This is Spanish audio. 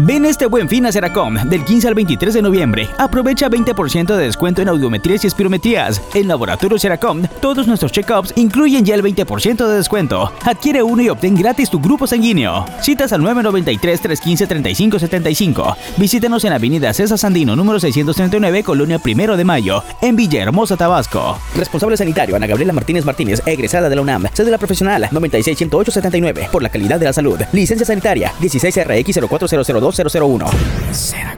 Ven este buen fin a Seracom del 15 al 23 de noviembre. Aprovecha 20% de descuento en audiometrías y espirometrías. En Laboratorio Seracom, todos nuestros check-ups incluyen ya el 20% de descuento. Adquiere uno y obtén gratis tu grupo sanguíneo. Citas al 993-315-3575. Visítenos en Avenida César Sandino, número 639, Colonia Primero de Mayo, en Villahermosa, Tabasco. Responsable sanitario Ana Gabriela Martínez Martínez, egresada de la UNAM, cédula profesional 96-108-79, por la calidad de la salud. Licencia sanitaria 16RX04002. 202-001.